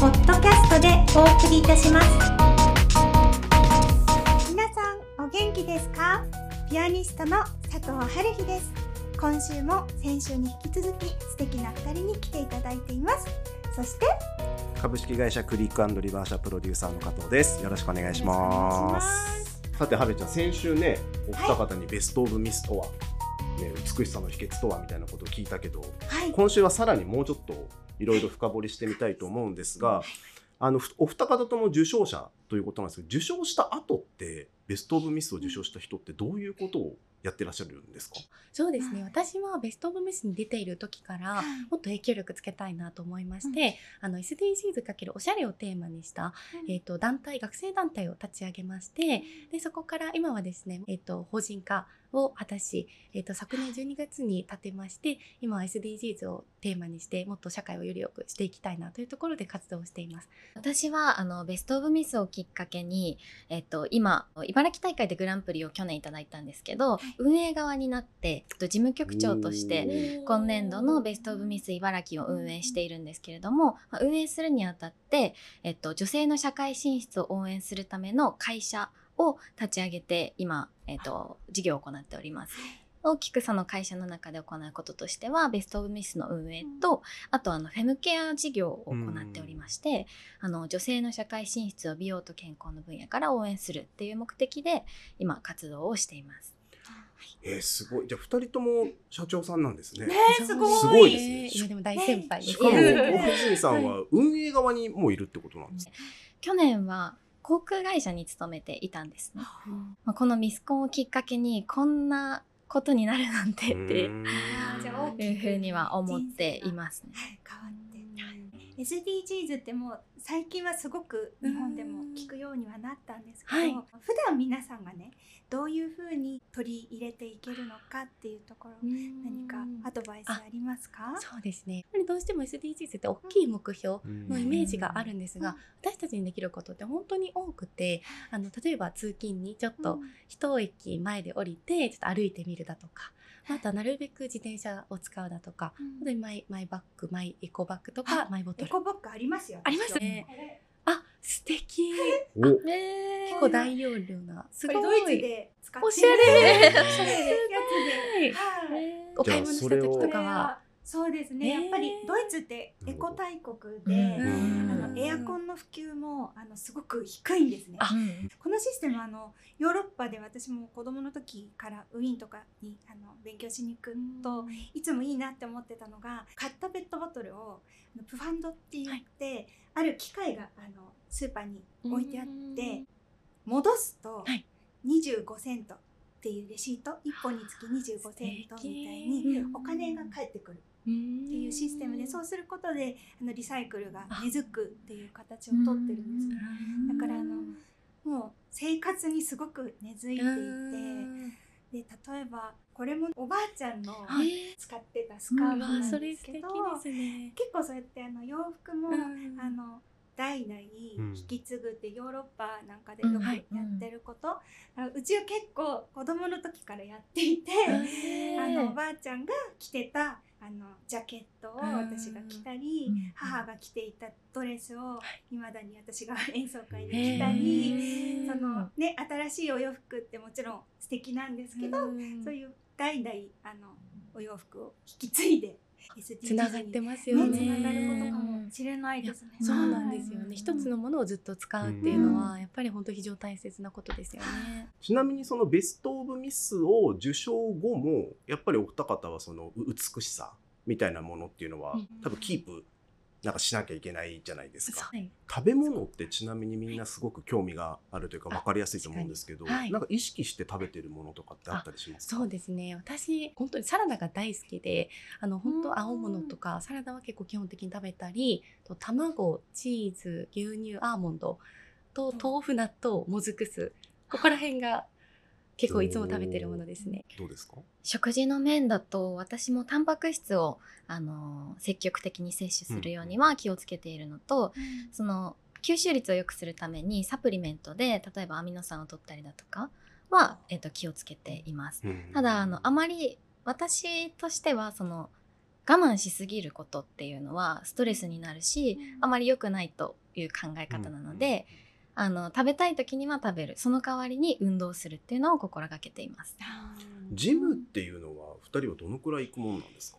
ポッドキャストでお送りいたします。皆さんお元気ですか？ピアニストの佐藤春日です。今週も先週に引き続き素敵な二人に来ていただいています。そして株式会社クリックリバーシャプロデューサーの加藤です。よろしくお願いします。さてはるちゃん先週ねお二方にベストオブミスとは、ね、美しさの秘訣とはみたいなことを聞いたけど、はい、今週はさらにもうちょっといろいろ深掘りしてみたいと思うんですが、あのお二方とも受賞者ということなんですけど受賞した後ってベスト・オブ・ミスを受賞した人ってどういうことをやってらっしゃるんですか？そうですね、私はベスト・オブ・ミスに出ている時からもっと影響力つけたいなと思いまして、うん、あの SDGs かけるおしゃれをテーマにした、うん、えーと、団体学生団体を立ち上げましてでそこから今はですね、えーと法人化を果たし、えーと、昨年12月に立てまして今は SDGs をテーマにしてもっと社会をより良くしていきたいなというところで活動しています。私はあのベスト・オブ・ミスをきっかけに、えーと、今茨城大会でグランプリを去年いただいたんですけど、運営側になって事務局長として今年度のベスト・オブ・ミス茨城を運営しているんですけれども、まあ、運営するにあたって、えっと、女性の社会進出を応援するための会社を立ち上げて今、えーと、事業を行っております。大きくその会社の中で行うこととしてはベスト・オブ・ミスの運営とあとあのフェムケア事業を行っておりまして、あの女性の社会進出を美容と健康の分野から応援するっていう目的で今活動をしています。えー、すごい。じゃあ二人とも社長さんなんですね。ねすごい。すごいですね。今でも大先輩しかも、小泉さんは運営側にもいるってことなんです去年は航空会社に勤めていたんですね。まあ、このミスコンをきっかけにこんなことになるなんてっていうふうには思っていますね。変わって SDGs ってもう最近はすごく日本でも聞くようにはなったんですけど、はい、普段皆さんがねどういうふうに取り入れていけるのかっていうところ何かアドバイスありますか？そうですね。やっぱりどうしても SDGs って大きい目標のイメージがあるんですが、私たちにできることって本当に多くてあの例えば通勤にちょっと一駅前で降りてちょっと歩いてみるだとかまたなるべく自転車を使うだとか、うん、マイマイバッグマイエコバッグとかマイボトル。エコバッグありますよ。ありますね。あ素敵。あ、結構大容量な。すごい。ドイツで使っておしゃれ。おしゃれやつで、はい、お買い物した時とかは。そうですね、やっぱりドイツってエコ大国で、エアコンの普及もあのすごく低いんですね。このシステムあのヨーロッパで私も子供の時からウィーンとかにあの勉強しに行くと、いつもいいなって思ってたのが買ったペットボトルをプファンドって言って、はい、ある機械があのスーパーに置いてあって戻すと25セントっていうレシート1本につき25セントみたいにお金が返ってくる。っていうシステムでそうすることであのリサイクルが根付くっていう形をとってるんですだからあのもう生活にすごく根付いていてで例えばこれもおばあちゃんの使ってたスカーフなんですけど、ね、結構そうやってあの洋服も、あの代々引き継ぐってヨーロッパなんかでよくやってること、うん。うちは結構子供の時からやっていて、あのおばあちゃんが着てたあのジャケットを私が着たり、うん、母が着ていたドレスをい。まだに私が演奏会で着たり、そのね新しいお洋服ってもちろん素敵なんですけど、そういう代々あのお洋服を引き継いでつながってますよね。つながることかもしれないですね。そうなんですよね。一つのものをずっと使うっていうのは、やっぱり本当非常大切なことですよね。ちなみにそのベストオブミスを受賞後も、やっぱりお二方はその美しさみたいなものっていうのは、多分キープなんかしなきゃいけないじゃないですか、はい、食べ物ってちなみにみんなすごく興味があるというか分かりやすいと思うんですけど、はい、なんか意識して食べてるものとかってあったりしますそうですね。私本当にサラダが大好きであの本当青物とかサラダは結構基本的に食べたりと卵チーズ牛乳アーモンドと豆腐納豆もずく酢ここら辺が結構いつも食べてるものですね。どうですか？食事の面だと私もタンパク質をあの積極的に摂取するようには気をつけているのと、うん、その吸収率を良くするためにサプリメントで例えばアミノ酸を取ったりだとかは、えーと、気をつけています。うん、ただあのあまり私としてはその我慢しすぎることっていうのはストレスになるし、あまり良くないという考え方なので、あの食べたい時には食べる。その代わりに運動するっていうのを心がけています。ジムっていうのは2人はどのくらい行くもんなんですか？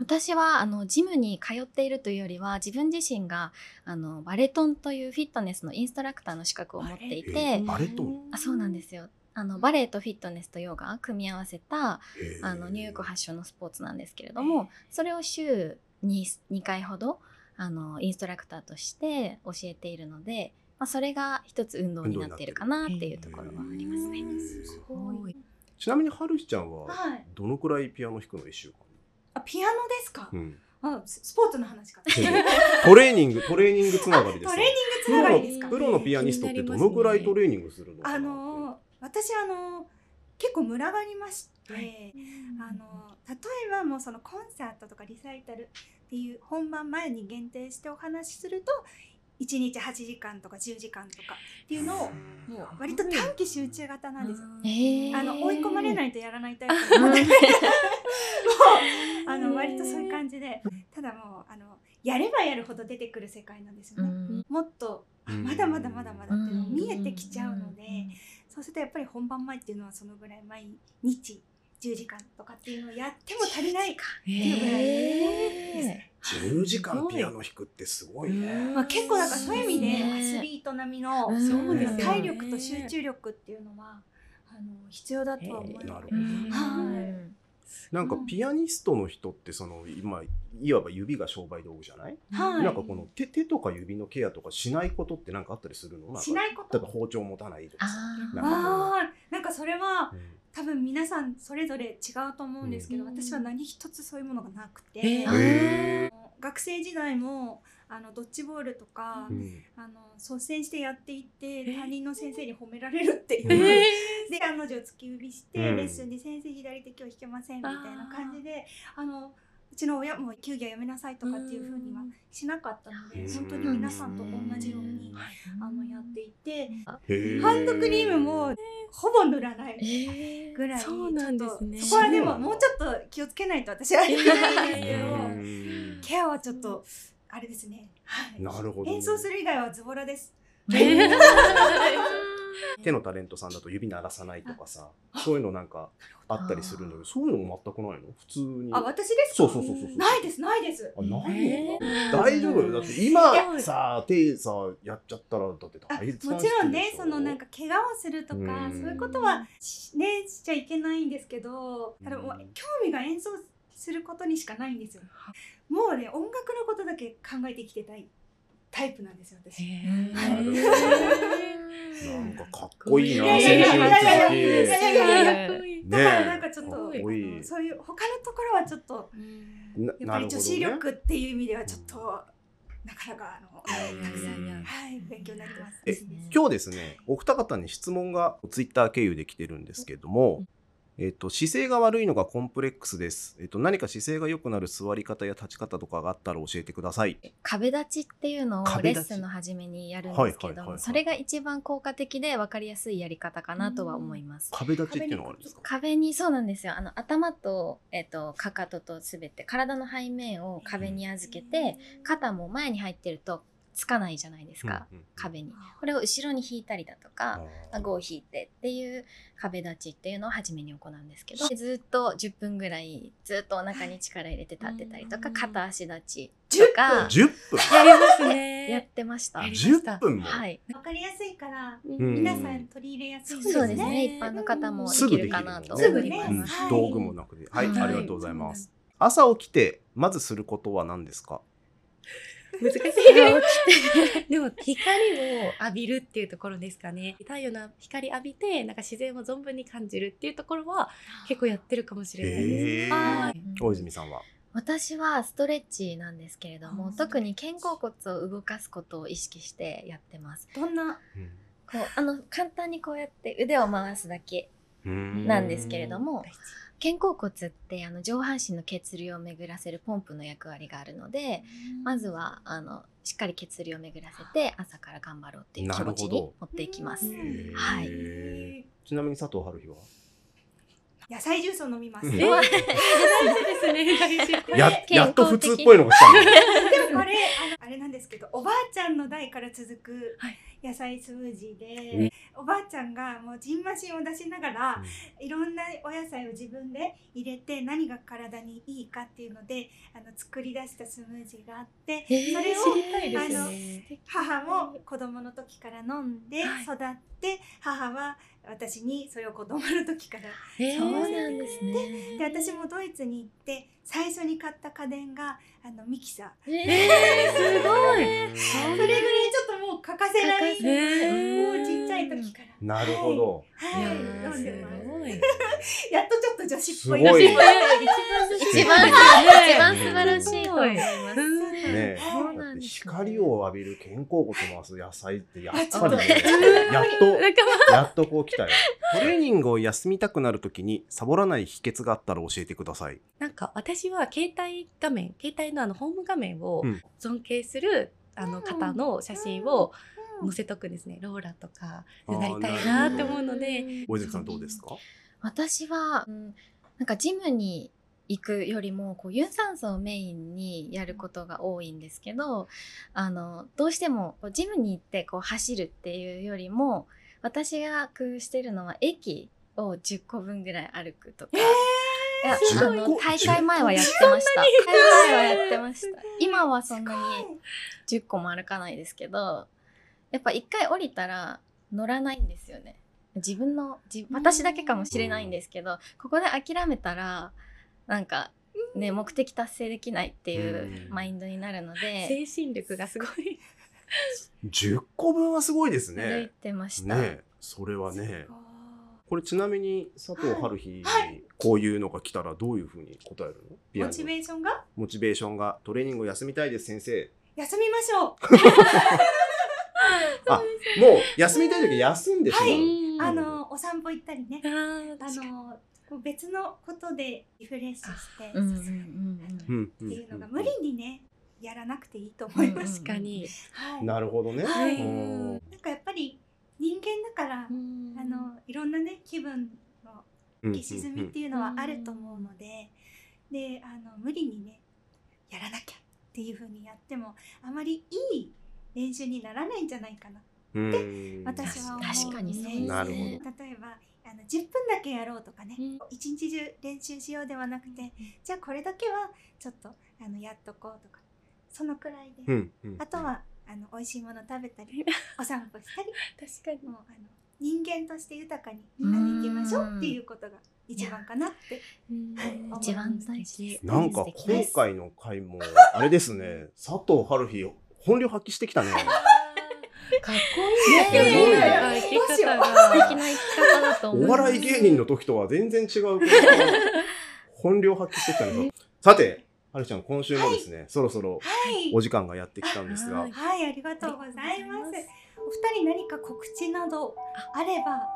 私はあのジムに通っているというよりは自分自身があのバレトンというフィットネスのインストラクターの資格を持っていてバレトン？あそうなんですよ。あのバレエとフィットネスとヨガ組み合わせたあのニューヨーク発祥のスポーツなんですけれどもそれを週に 2, 回ほどあのインストラクターとして教えているので、まあ、それが一つ運動になっているかなっていうところはありますね。すごい。ちなみにはるひちゃんはどのくらいピアノ弾くの1週間？あピアノですか、うん。あスポーツの話か。トレーニング、トレーニングつながりです。トレーニングつながりですか？プロのピアニストってどのぐらいトレーニングするの？あの私あの結構群がりまして、はい、あの例えばもうそのコンサートとかリサイタルっていう本番前に限定してお話しすると1日8時間とか10時間とかっていうのをもう割と短期集中型なんですよ。あの追い込まれないとやらないタイプ。なのであの割とそういう感じでただもうあのやればやるほど出てくる世界なんですよね。もっとまだまだまだまだっていうの見えてきちゃうのでそうするとやっぱり本番前っていうのはそのぐらい毎日10時間とかっていうのをやっても足りないかっていうぐらいです。ね。10時間ピアノ弾くってすごいね。まあ、結構だからそういう意味でアスリート並みの体力と集中力っていうのはあの必要だとは思います。はいなんかピアニストの人ってその今いわば指が商売道具じゃない、はい、なんかこの手手とか指のケアとかしないことって何かあったりするの？しないこと。例えば包丁持たないとかあなんかそれは、うん、多分皆さんそれぞれ違うと思うんですけど、うん、私は何一つそういうものがなくて、学生時代もあのドッジボールとか、うん、あの率先してやっていって担任の先生に褒められるっていう、えー、で彼女を突き指して、レッスンで「先生左手今日弾けません」みたいな感じであのうちの親も球技はやめなさいとかっていうふうにはしなかったので本当に皆さんと同じようにあのやっていてハンドクリームもほぼ塗らないぐらい、そうなんですね。そこはでももうちょっと気をつけないと私は言えないですけどケアはちょっとあれですね。はい。なるほど、演奏する以外はズボラです。手のタレントさんだと指鳴らさないとかさ、そういうのなんかあったりするのよ。そういうのも全くないの？普通に。あ、私ですそうそうそうそうないです、ないです。あ、ないの？大丈夫？よ。だって今さ、手さ、やっちゃったら、だって大変もちろんね、そのなんか怪我をするとか、そういうことはね、しちゃいけないんですけど、ただもう興味が演奏することにしかないんですよ。もうね音楽のことだけ考えて生きてたいタイプなんですよ私。なんかかっこいいな、青春だからなんかちょっと、そういう他のところはちょっと、やっぱり女子力っていう意味ではちょっと、なかなかあの、たくさん、はい、勉強になってます。今日ですね、お二方に質問がツイッター経由で来てるんですけれども、えっと、姿勢が悪いのがコンプレックスです。えっと、何か姿勢が良くなる座り方や立ち方とかがあったら教えてください。壁立ちっていうのをレッスンの初めにやるんですけども、それが一番効果的で分かりやすいやり方かなとは思います。壁立ちっていうのがあるんですか？壁に、そうなんですよ。あの、頭と、えっと、かかととすべて、体の背面を壁に預けて、肩も前に入ってるとつかないじゃないですか、うんうん、壁に。これを後ろに引いたりだとか顎を引いてっていう壁立ちっていうのを初めに行うんですけどずっと10分ぐらいずっとお腹に力入れて立ってたりとか片足立ちとか。10分？やりますね。やってました。10分も？はい。わかりやすいから皆さん取り入れやすいですね。そうですね。一般の方もできるかなと思います、道具もなくてはい、ありがとうございます。朝起きてまずすることは何ですか？難しい。でも光を浴びるっていうところですかね。太陽の光浴びてなんか自然を存分に感じるっていうところは結構やってるかもしれないです。大泉さんは？私はストレッチなんですけれども特に肩甲骨を動かすことを意識してやってます。どんな、こうあの簡単にこうやって腕を回すだけなんですけれども肩甲骨ってあの上半身の血流を巡らせるポンプの役割があるので、まずはあのしっかり血流を巡らせて朝から頑張ろうっていう気持ちに持っていきます。はい。ちなみに佐藤春日は？野菜ジュースを飲みます。うんえ？ー、大事ですね。や やっと普通っぽいのが来たの。でもこれあれなんですけどおばあちゃんの代から続くはい野菜スムージーで、おばあちゃんがもうジンマシンを出しながら、いろんなお野菜を自分で入れて何が体にいいかっていうのであの作り出したスムージーがあって、えーそれをあのね。母も子供の時から飲んではい育って、母は私にそれを子供の時からえーそうなんですね。で私もドイツに行って最初に買った家電があのミキサーえー、すごい。それぐらいちょっともう欠かせない。欠かせない。もうちっちゃい時から。なるほど。はい、やー飲んでます。ごい。やっとちょっと女子っぽいすごい。一番一番一番素晴らしいと思います。ね光を浴びる肩甲骨を回す野菜ってやっぱりね、やっと、やっとこう来たよ。トレーニングを休みたくなるときにサボらない秘訣があったら教えてください。なんか私は携帯画面、携帯のあのホーム画面をうん。尊敬するあの方の写真を載せとくんですね。ローラとかでなりたいなって思うので。大泉さんどうですか？私は、うんなんかジムに行くよりもこう有酸素をメインにやることが多いんですけどあのどうしてもこうジムに行ってこう走るっていうよりも私が工夫してるのは駅を10個分ぐらい歩くとか。いや10あの個大会前はやってました。大会前はやってました。今はそんなに10個も歩かないですけど、やっぱ一回降りたら乗らないんですよね。自分の、じ私だけかもしれないんですけど、ここで諦めたら、なんか、ね、目的達成できないっていううんマインドになるので、精神力がすごい。10個分はすごいです歩いね。てました。ねそれはね。これちなみに佐藤春日にこういうのが来たらどういうふうに答えるの？モチベーションが？モチベーションが。トレーニングを休みたいです先生。休みましょう。あ、もう休みたい時は休んでしまう。はい。ん。あのお散歩行ったりね。あのこう別のことでリフレッシュしてうんうんっていうのが無理にねやらなくていいと思います。確かに。はい、なるほどね。はい。うん。なんかやっぱり人間だから、あのいろんなね気分の浮き沈みっていうのはあると思うので、であの無理にねやらなきゃっていう風にやってもあまりいい練習にならないんじゃないかな。うん。私は思う確かにそうですね。なるほど。例えばあの10分だけやろうとかね、うん。一日中練習しようではなくて、じゃあこれだけはちょっとあのやっとこうとかそのくらいで、うんうん。あとはあの美味しいもの食べたり お散歩したり確かに。もうあの人間として豊かにあうんの生きましょうっていうことが一番かなって。うん一番大事です。なんか今回の回もあれですね佐藤春日本領発揮してきたね。かっこいいですねね。生き方素敵が。な生き方だと。お笑い芸人の時とは全然違う本領発揮してきたね。さて、はるちゃん今週もですね、そろそろはいお時間がやってきたんですがはい、はい、ありがとうございます。お二人何か告知などあれば。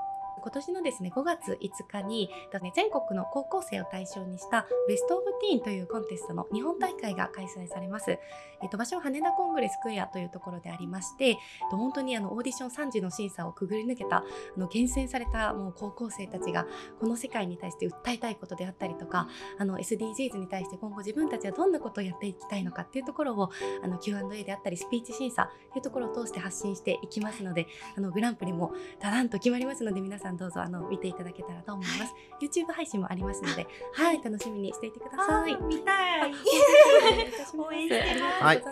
今年のですね5月5日に全国の高校生を対象にしたベストオブティーンというコンテストの日本大会が開催されます。えっと場所は羽田コングレスクエアというところでありまして、えっと本当にあのオーディション3次の審査をくぐり抜けたあの厳選されたもう高校生たちがこの世界に対して訴えたいことであったりとか、あの SDGs に対して今後自分たちはどんなことをやっていきたいのかっていうところをあの Q&A であったりスピーチ審査っていうところを通して発信していきますので、あのグランプリもだらんと決まりますので皆さんどうぞあの見ていただけたらと思います。YouTube 配信もありますので、はい、楽しみにしていてください。見たい。応援 してますありが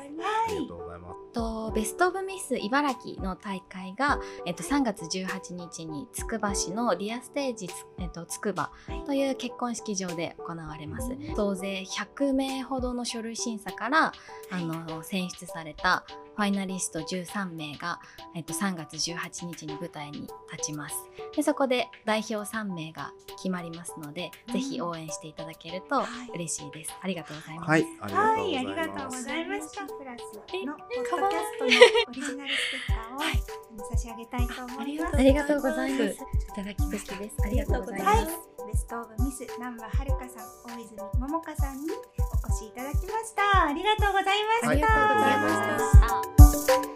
とうございます。とベスト・オブ・ミス茨城の大会が、えっと、3月18日につくば市のリアステージつ、えっと、つくばという結婚式場で行われます。総勢100名ほどの書類審査からあの選出されたファイナリスト13名が、えっと、3月18日に舞台に立ちます。でそこで代表3名が決まりますので、ぜひ応援していただけると嬉しいです。ありがとうございます、はい、ありがとうはい、あございりがとうます。ございました。プラスえのポッドキャストのオリジナルステッカーを、あの差し上げたいと思います。ありがとうございます。い。ただきましたです。ありがとうございます。はい、ベストオブミス南波はるかさん、大泉桃香さんにしいただきました。ありがとうございました。ありがとうございました